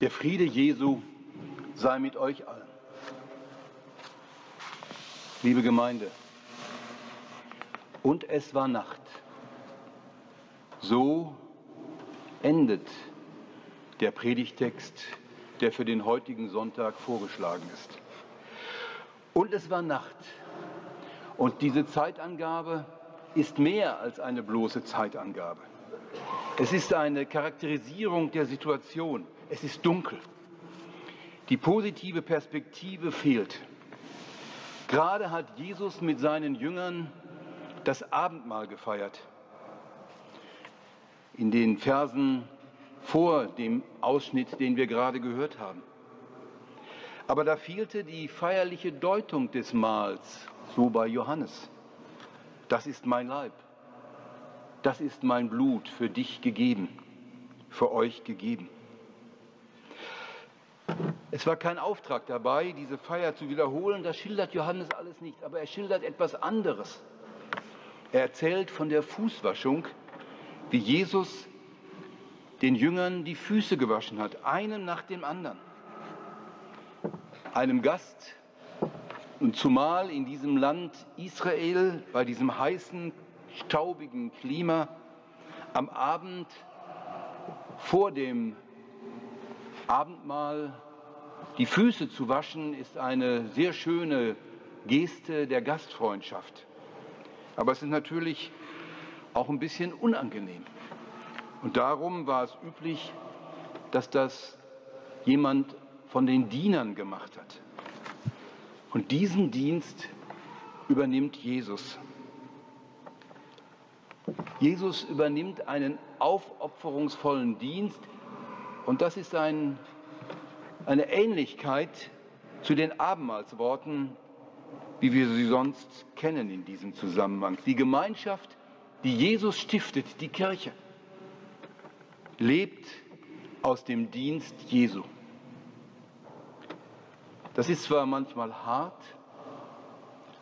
Der Friede Jesu sei mit euch allen. Liebe Gemeinde, und es war Nacht. So endet der Predigtext, der für den heutigen Sonntag vorgeschlagen ist. Und es war Nacht. Und diese Zeitangabe ist mehr als eine bloße Zeitangabe. Es ist eine Charakterisierung der Situation. Es ist dunkel. Die positive Perspektive fehlt. Gerade hat Jesus mit seinen Jüngern das Abendmahl gefeiert. In den Versen vor dem Ausschnitt, den wir gerade gehört haben. Aber da fehlte die feierliche Deutung des Mahls, so bei Johannes. Das ist mein Leib. Das ist mein Blut für dich gegeben, für euch gegeben. Es war kein Auftrag dabei, diese Feier zu wiederholen, das schildert Johannes alles nicht, aber er schildert etwas anderes. Er erzählt von der Fußwaschung, wie Jesus den Jüngern die Füße gewaschen hat, einem nach dem anderen. Einem Gast, und zumal in diesem Land Israel, bei diesem heißen, staubigen Klima, am Abend vor dem Abendmahl die Füße zu waschen ist eine sehr schöne Geste der Gastfreundschaft. Aber es ist natürlich auch ein bisschen unangenehm. Und darum war es üblich, dass das jemand von den Dienern gemacht hat. Und diesen Dienst übernimmt Jesus. Jesus übernimmt einen aufopferungsvollen Dienst und das ist ein eine Ähnlichkeit zu den Abendmahlsworten, wie wir sie sonst kennen in diesem Zusammenhang. Die Gemeinschaft, die Jesus stiftet, die Kirche, lebt aus dem Dienst Jesu. Das ist zwar manchmal hart,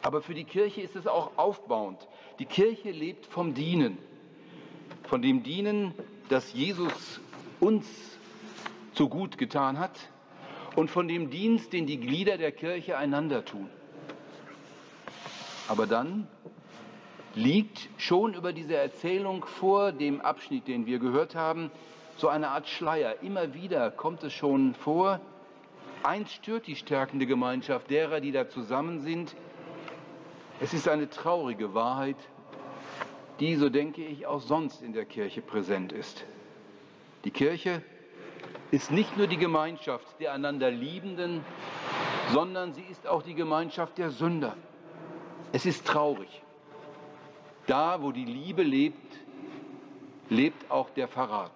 aber für die Kirche ist es auch aufbauend. Die Kirche lebt vom Dienen, von dem Dienen, das Jesus uns so gut getan hat und von dem Dienst, den die Glieder der Kirche einander tun. Aber dann liegt schon über diese Erzählung vor dem Abschnitt, den wir gehört haben, so eine Art Schleier. Immer wieder kommt es schon vor, eins stört die stärkende Gemeinschaft derer, die da zusammen sind. Es ist eine traurige Wahrheit, die, so denke ich, auch sonst in der Kirche präsent ist. Die Kirche ist nicht nur die Gemeinschaft der einander Liebenden, sondern sie ist auch die Gemeinschaft der Sünder. Es ist traurig. Da, wo die Liebe lebt, lebt auch der Verrat.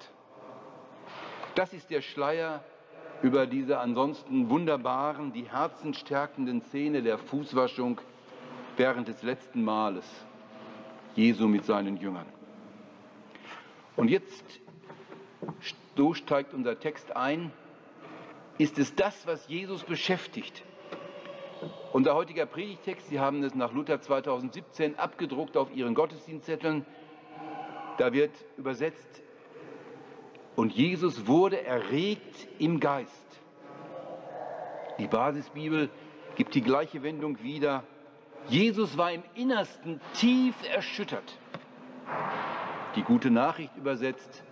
Das ist der Schleier über diese ansonsten wunderbaren, die herzenstärkenden Szene der Fußwaschung während des letzten Mahles Jesu mit seinen Jüngern. Und jetzt so steigt unser Text ein, ist es das, was Jesus beschäftigt. Unser heutiger Predigtext, Sie haben es nach Luther 2017 abgedruckt auf Ihren Gottesdienstzetteln, da wird übersetzt, und Jesus wurde erregt im Geist. Die Basisbibel gibt die gleiche Wendung wieder. Jesus war im Innersten tief erschüttert. Die gute Nachricht übersetzt,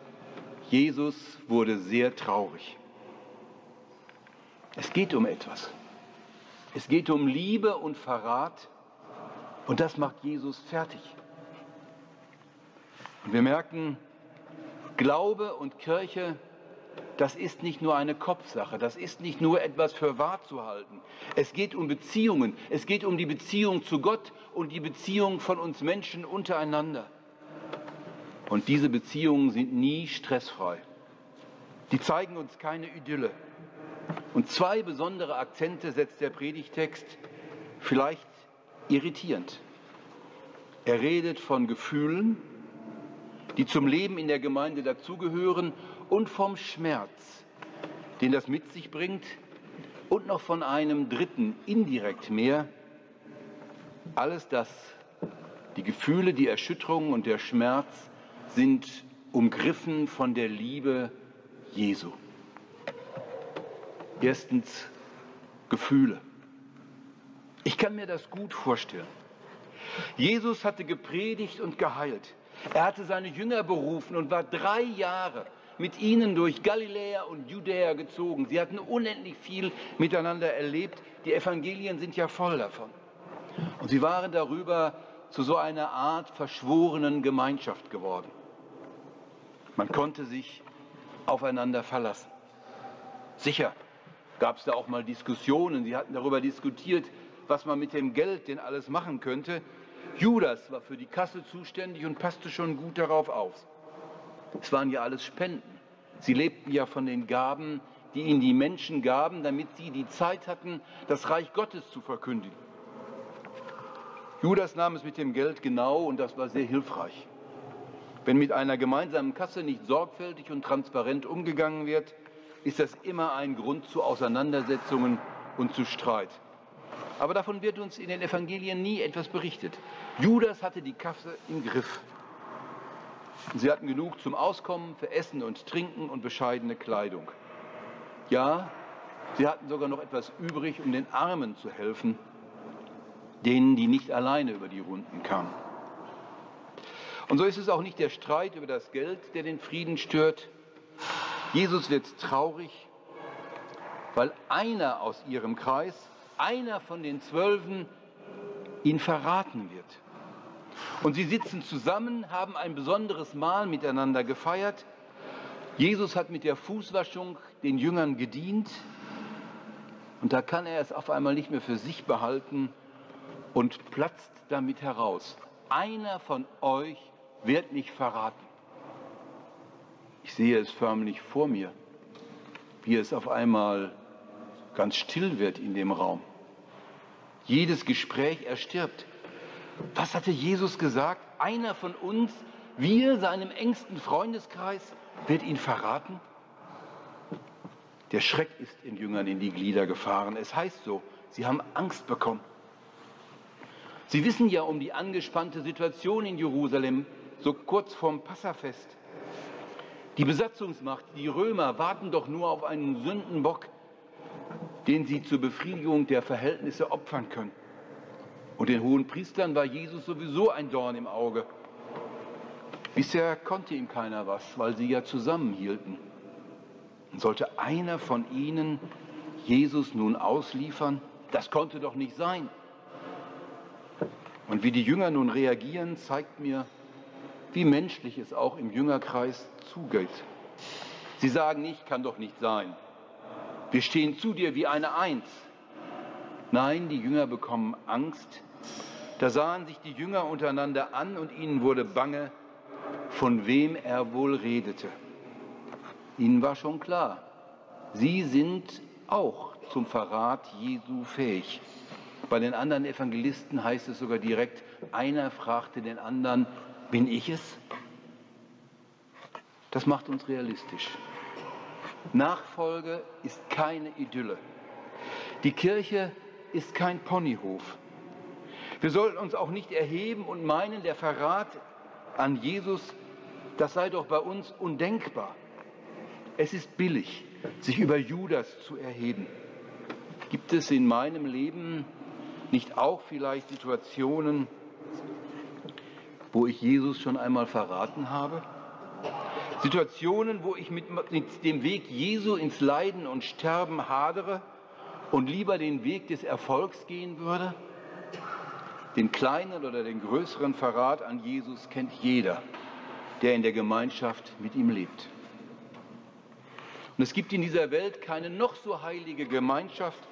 Jesus wurde sehr traurig. Es geht um etwas. Es geht um Liebe und Verrat und das macht Jesus fertig. Und wir merken, Glaube und Kirche, das ist nicht nur eine Kopfsache, das ist nicht nur etwas für wahr zu halten. Es geht um Beziehungen, es geht um die Beziehung zu Gott und die Beziehung von uns Menschen untereinander. Und diese Beziehungen sind nie stressfrei. Die zeigen uns keine Idylle. Und zwei besondere Akzente setzt der Predigtext, vielleicht irritierend. Er redet von Gefühlen, die zum Leben in der Gemeinde dazugehören, und vom Schmerz, den das mit sich bringt, und noch von einem dritten, indirekt mehr. Alles das, die Gefühle, die Erschütterung und der Schmerz, sind umgriffen von der Liebe Jesu. Erstens Gefühle. Ich kann mir das gut vorstellen. Jesus hatte gepredigt und geheilt. Er hatte seine Jünger berufen und war drei Jahre mit ihnen durch Galiläa und Judäa gezogen. Sie hatten unendlich viel miteinander erlebt. Die Evangelien sind ja voll davon. Und sie waren darüber zu so einer Art verschworenen Gemeinschaft geworden. Man konnte sich aufeinander verlassen. Sicher gab es da auch mal Diskussionen. Sie hatten darüber diskutiert, was man mit dem Geld denn alles machen könnte. Judas war für die Kasse zuständig und passte schon gut darauf auf. Es waren ja alles Spenden. Sie lebten ja von den Gaben, die ihnen die Menschen gaben, damit sie die Zeit hatten, das Reich Gottes zu verkündigen. Judas nahm es mit dem Geld genau und das war sehr hilfreich. Wenn mit einer gemeinsamen Kasse nicht sorgfältig und transparent umgegangen wird, ist das immer ein Grund zu Auseinandersetzungen und zu Streit. Aber davon wird uns in den Evangelien nie etwas berichtet. Judas hatte die Kasse im Griff. Sie hatten genug zum Auskommen, für Essen und Trinken und bescheidene Kleidung. Ja, sie hatten sogar noch etwas übrig, um den Armen zu helfen, denen, die nicht alleine über die Runden kamen. Und so ist es auch nicht der Streit über das Geld, der den Frieden stört. Jesus wird traurig, weil einer aus ihrem Kreis, einer von den Zwölfen, ihn verraten wird. Und sie sitzen zusammen, haben ein besonderes Mahl miteinander gefeiert. Jesus hat mit der Fußwaschung den Jüngern gedient. Und da kann er es auf einmal nicht mehr für sich behalten und platzt damit heraus. Einer von euch wird mich verraten. Ich sehe es förmlich vor mir, wie es auf einmal ganz still wird in dem Raum. Jedes Gespräch erstirbt. Was hatte Jesus gesagt? Einer von uns, wir, seinem engsten Freundeskreis, wird ihn verraten? Der Schreck ist den Jüngern in die Glieder gefahren. Es heißt so, sie haben Angst bekommen. Sie wissen ja um die angespannte Situation in Jerusalem, so kurz vorm Passafest. Die Besatzungsmacht, die Römer, warten doch nur auf einen Sündenbock, den sie zur Befriedigung der Verhältnisse opfern können. Und den hohen Priestern war Jesus sowieso ein Dorn im Auge. Bisher konnte ihm keiner was, weil sie ja zusammenhielten. Und sollte einer von ihnen Jesus nun ausliefern? Das konnte doch nicht sein. Und wie die Jünger nun reagieren, zeigt mir, wie menschlich es auch im Jüngerkreis zugeht. Sie sagen nicht, kann doch nicht sein. Wir stehen zu dir wie eine Eins. Nein, die Jünger bekommen Angst, da sahen sich die Jünger untereinander an und ihnen wurde bange, von wem er wohl redete. Ihnen war schon klar, sie sind auch zum Verrat Jesu fähig. Bei den anderen Evangelisten heißt es sogar direkt, einer fragte den anderen, bin ich es? Das macht uns realistisch. Nachfolge ist keine Idylle. Die Kirche ist kein Ponyhof. Wir sollten uns auch nicht erheben und meinen, der Verrat an Jesus, das sei doch bei uns undenkbar. Es ist billig, sich über Judas zu erheben. Gibt es in meinem Leben nicht auch vielleicht Situationen, wo ich Jesus schon einmal verraten habe? Situationen, wo ich mit, dem Weg Jesu ins Leiden und Sterben hadere und lieber den Weg des Erfolgs gehen würde? Den kleinen oder den größeren Verrat an Jesus kennt jeder, der in der Gemeinschaft mit ihm lebt. Und es gibt in dieser Welt keine noch so heilige Gemeinschaft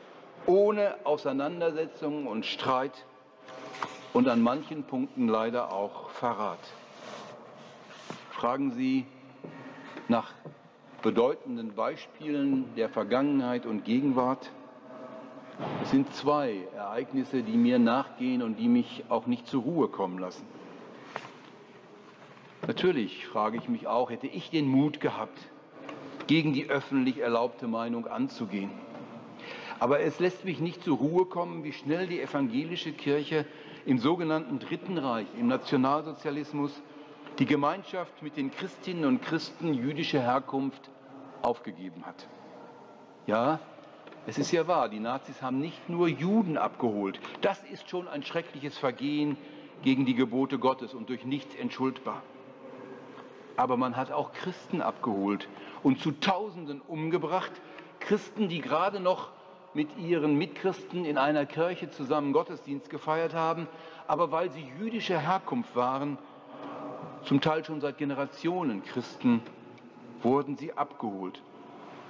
ohne Auseinandersetzungen und Streit und an manchen Punkten leider auch Verrat. Fragen Sie nach bedeutenden Beispielen der Vergangenheit und Gegenwart. Es sind zwei Ereignisse, die mir nachgehen und die mich auch nicht zur Ruhe kommen lassen. Natürlich frage ich mich auch, hätte ich den Mut gehabt, gegen die öffentlich erlaubte Meinung anzugehen? Aber es lässt mich nicht zur Ruhe kommen, wie schnell die evangelische Kirche im sogenannten Dritten Reich, im Nationalsozialismus, die Gemeinschaft mit den Christinnen und Christen jüdischer Herkunft aufgegeben hat. Ja, Es ist ja wahr, die Nazis haben nicht nur Juden abgeholt. Das ist schon ein schreckliches Vergehen gegen die Gebote Gottes und durch nichts entschuldbar. Aber man hat auch Christen abgeholt und zu Tausenden umgebracht. Christen, die gerade noch mit ihren Mitchristen in einer Kirche zusammen Gottesdienst gefeiert haben, aber weil sie jüdischer Herkunft waren, zum Teil schon seit Generationen Christen, wurden sie abgeholt.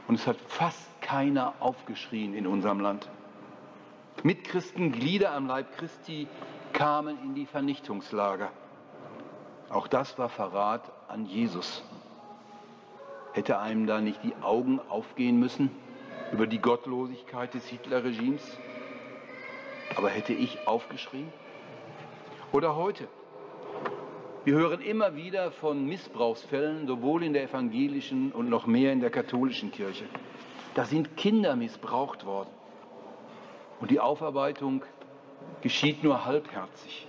Und es hat fast keiner aufgeschrien in unserem Land. Mitchristen, Glieder am Leib Christi, kamen in die Vernichtungslager. Auch das war Verrat an Jesus. Hätte einem da nicht die Augen aufgehen müssen über die Gottlosigkeit des Hitlerregimes? Aber hätte ich aufgeschrien? Oder heute? Wir hören immer wieder von Missbrauchsfällen, sowohl in der evangelischen und noch mehr in der katholischen Kirche. Da sind Kinder missbraucht worden. Und die Aufarbeitung geschieht nur halbherzig.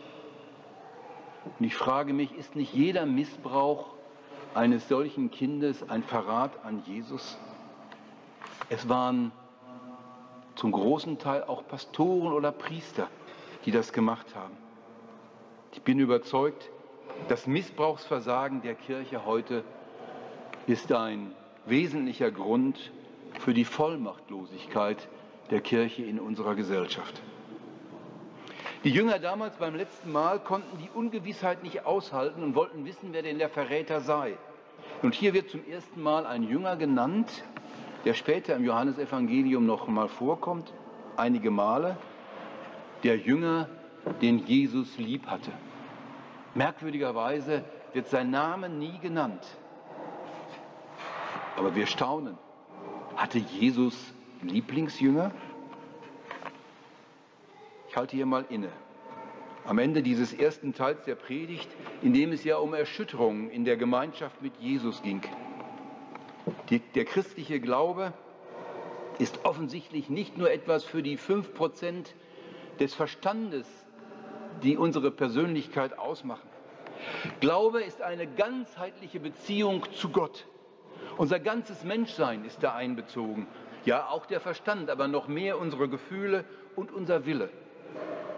Und ich frage mich, ist nicht jeder Missbrauch eines solchen Kindes ein Verrat an Jesus? Es waren zum großen Teil auch Pastoren oder Priester, die das gemacht haben. Ich bin überzeugt, das Missbrauchsversagen der Kirche heute ist ein wesentlicher Grund für die Vollmachtlosigkeit der Kirche in unserer Gesellschaft. Die Jünger damals beim letzten Mal konnten die Ungewissheit nicht aushalten und wollten wissen, wer denn der Verräter sei. Und hier wird zum ersten Mal ein Jünger genannt, der später im Johannesevangelium noch mal vorkommt, einige Male, der Jünger, den Jesus lieb hatte. Merkwürdigerweise wird sein Name nie genannt. Aber wir staunen. Hatte Jesus Lieblingsjünger? Ich halte hier mal inne. Am Ende dieses ersten Teils der Predigt, in dem es ja um Erschütterungen in der Gemeinschaft mit Jesus ging. Die, der christliche Glaube ist offensichtlich nicht nur etwas für die fünf Prozent des Verstandes, die unsere Persönlichkeit ausmachen. Glaube ist eine ganzheitliche Beziehung zu Gott. Unser ganzes Menschsein ist da einbezogen. Ja, auch der Verstand, aber noch mehr unsere Gefühle und unser Wille.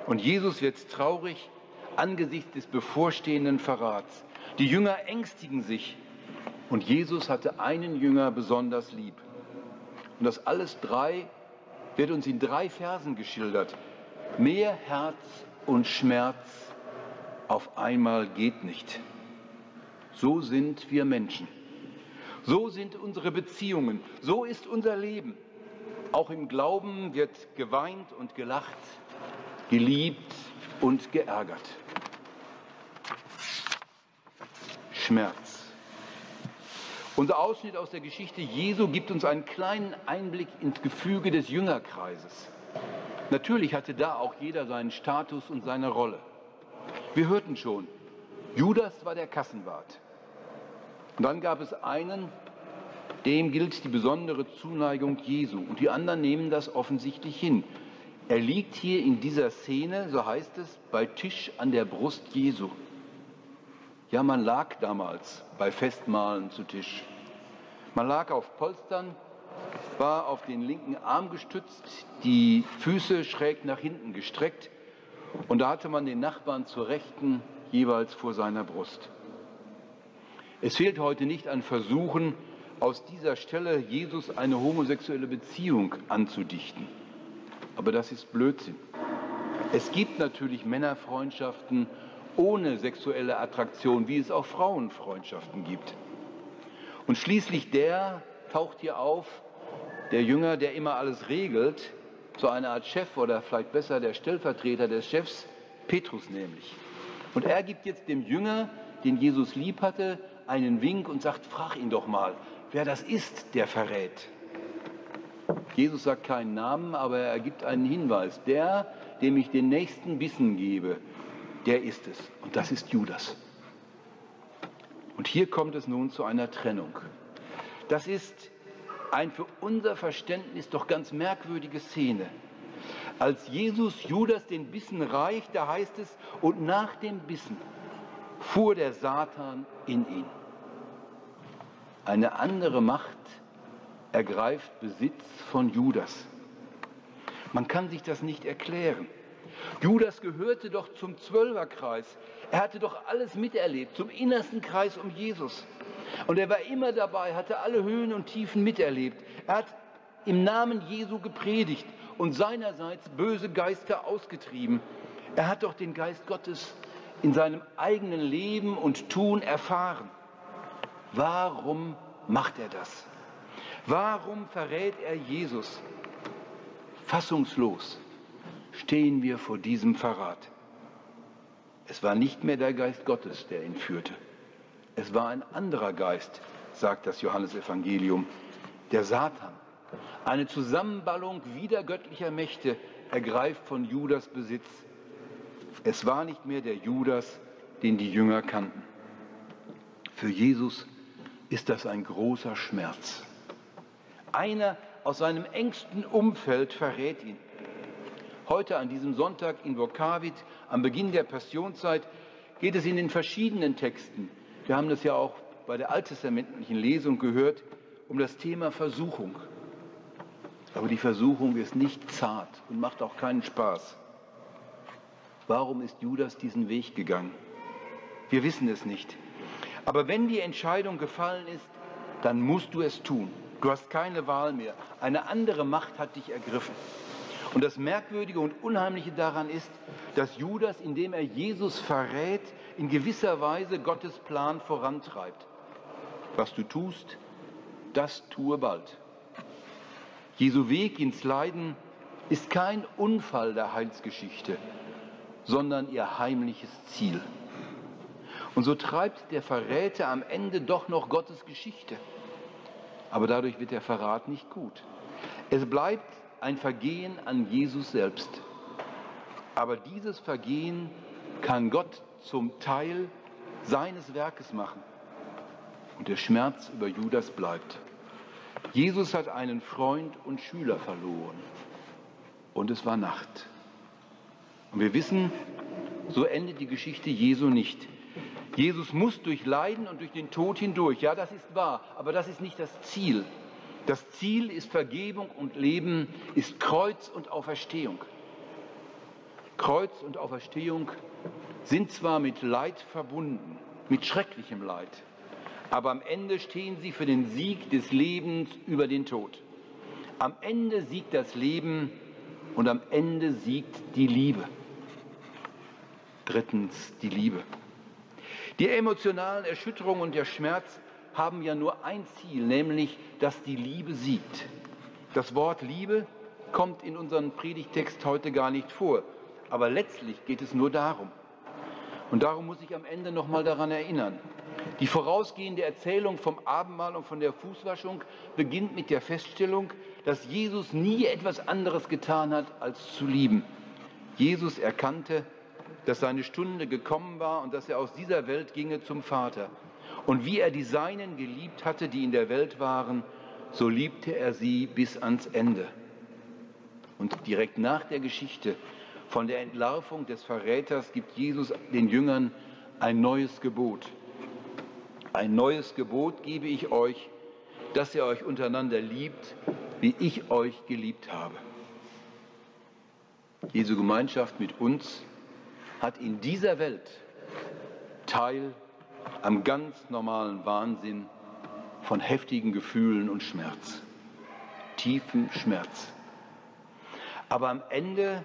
Und Jesus wird traurig angesichts des bevorstehenden Verrats. Die Jünger ängstigen sich und Jesus hatte einen Jünger besonders lieb. Und das alles drei wird uns in drei Versen geschildert. Mehr Herz und Schmerz auf einmal geht nicht. So sind wir Menschen. So sind unsere Beziehungen. So ist unser Leben. Auch im Glauben wird geweint und gelacht geliebt und geärgert. Schmerz. Unser Ausschnitt aus der Geschichte Jesu gibt uns einen kleinen Einblick ins Gefüge des Jüngerkreises. Natürlich hatte da auch jeder seinen Status und seine Rolle. Wir hörten schon, Judas war der Kassenwart. Und dann gab es einen, dem gilt die besondere Zuneigung Jesu. Und die anderen nehmen das offensichtlich hin. Er liegt hier in dieser Szene, so heißt es, bei Tisch an der Brust Jesu. Ja, man lag damals bei Festmahlen zu Tisch. Man lag auf Polstern, war auf den linken Arm gestützt, die Füße schräg nach hinten gestreckt und da hatte man den Nachbarn zur Rechten jeweils vor seiner Brust. Es fehlt heute nicht an Versuchen, aus dieser Stelle Jesus eine homosexuelle Beziehung anzudichten. Aber das ist Blödsinn. Es gibt natürlich Männerfreundschaften ohne sexuelle Attraktion, wie es auch Frauenfreundschaften gibt. Und schließlich der taucht hier auf, der Jünger, der immer alles regelt, so eine Art Chef oder vielleicht besser der Stellvertreter des Chefs, Petrus nämlich. Und er gibt jetzt dem Jünger, den Jesus lieb hatte, einen Wink und sagt, frag ihn doch mal, wer das ist, der verrät. Jesus sagt keinen Namen, aber er gibt einen Hinweis. Der, dem ich den nächsten Bissen gebe, der ist es. Und das ist Judas. Und hier kommt es nun zu einer Trennung. Das ist ein für unser Verständnis doch ganz merkwürdige Szene. Als Jesus Judas den Bissen reicht, da heißt es, und nach dem Bissen fuhr der Satan in ihn. Eine andere Macht ergreift Besitz von Judas. Man kann sich das nicht erklären. Judas gehörte doch zum Zwölferkreis. Er hatte doch alles miterlebt, zum innersten Kreis um Jesus. Und er war immer dabei, hatte alle Höhen und Tiefen miterlebt. Er hat im Namen Jesu gepredigt und seinerseits böse Geister ausgetrieben. Er hat doch den Geist Gottes in seinem eigenen Leben und Tun erfahren. Warum macht er das? Warum verrät er Jesus? Fassungslos stehen wir vor diesem Verrat. Es war nicht mehr der Geist Gottes, der ihn führte. Es war ein anderer Geist, sagt das Johannesevangelium, der Satan. Eine Zusammenballung widergöttlicher Mächte ergreift von Judas Besitz. Es war nicht mehr der Judas, den die Jünger kannten. Für Jesus ist das ein großer Schmerz. Einer aus seinem engsten Umfeld verrät ihn. Heute an diesem Sonntag in Vokavit, am Beginn der Passionszeit, geht es in den verschiedenen Texten, wir haben das ja auch bei der alttestamentlichen Lesung gehört, um das Thema Versuchung. Aber die Versuchung ist nicht zart und macht auch keinen Spaß. Warum ist Judas diesen Weg gegangen? Wir wissen es nicht. Aber wenn die Entscheidung gefallen ist, dann musst du es tun. Du hast keine Wahl mehr. Eine andere Macht hat dich ergriffen. Und das Merkwürdige und Unheimliche daran ist, dass Judas, indem er Jesus verrät, in gewisser Weise Gottes Plan vorantreibt. Was du tust, das tue bald. Jesu Weg ins Leiden ist kein Unfall der Heilsgeschichte, sondern ihr heimliches Ziel. Und so treibt der Verräter am Ende doch noch Gottes Geschichte. Aber dadurch wird der Verrat nicht gut. Es bleibt ein Vergehen an Jesus selbst. Aber dieses Vergehen kann Gott zum Teil seines Werkes machen. Und der Schmerz über Judas bleibt. Jesus hat einen Freund und Schüler verloren. Und es war Nacht. Und wir wissen, so endet die Geschichte Jesu nicht. Jesus muss durch Leiden und durch den Tod hindurch. Ja, das ist wahr, aber das ist nicht das Ziel. Das Ziel ist Vergebung und Leben, ist Kreuz und Auferstehung. Kreuz und Auferstehung sind zwar mit Leid verbunden, mit schrecklichem Leid, aber am Ende stehen sie für den Sieg des Lebens über den Tod. Am Ende siegt das Leben und am Ende siegt die Liebe. Drittens die Liebe. Die emotionalen Erschütterungen und der Schmerz haben ja nur ein Ziel, nämlich, dass die Liebe siegt. Das Wort Liebe kommt in unserem Predigtext heute gar nicht vor, aber letztlich geht es nur darum. Und darum muss ich am Ende noch mal daran erinnern. Die vorausgehende Erzählung vom Abendmahl und von der Fußwaschung beginnt mit der Feststellung, dass Jesus nie etwas anderes getan hat, als zu lieben. Jesus erkannte, dass seine Stunde gekommen war und dass er aus dieser Welt ginge zum Vater. Und wie er die Seinen geliebt hatte, die in der Welt waren, so liebte er sie bis ans Ende. Und direkt nach der Geschichte von der Entlarvung des Verräters gibt Jesus den Jüngern ein neues Gebot. Ein neues Gebot gebe ich euch, dass ihr euch untereinander liebt, wie ich euch geliebt habe. Jesu Gemeinschaft mit uns hat in dieser Welt Teil am ganz normalen Wahnsinn von heftigen Gefühlen und Schmerz, tiefen Schmerz. Aber am Ende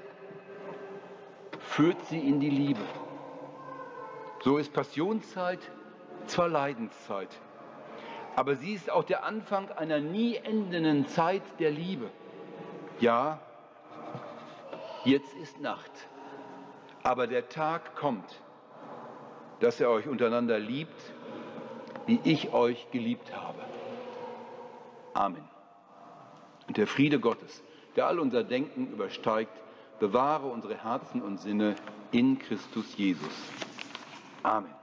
führt sie in die Liebe. So ist Passionszeit zwar Leidenszeit, aber sie ist auch der Anfang einer nie endenden Zeit der Liebe. Ja, jetzt ist Nacht, aber der Tag kommt dass er euch untereinander liebt, wie ich euch geliebt habe. Amen. Und der Friede Gottes, der all unser Denken übersteigt, bewahre unsere Herzen und Sinne in Christus Jesus. Amen.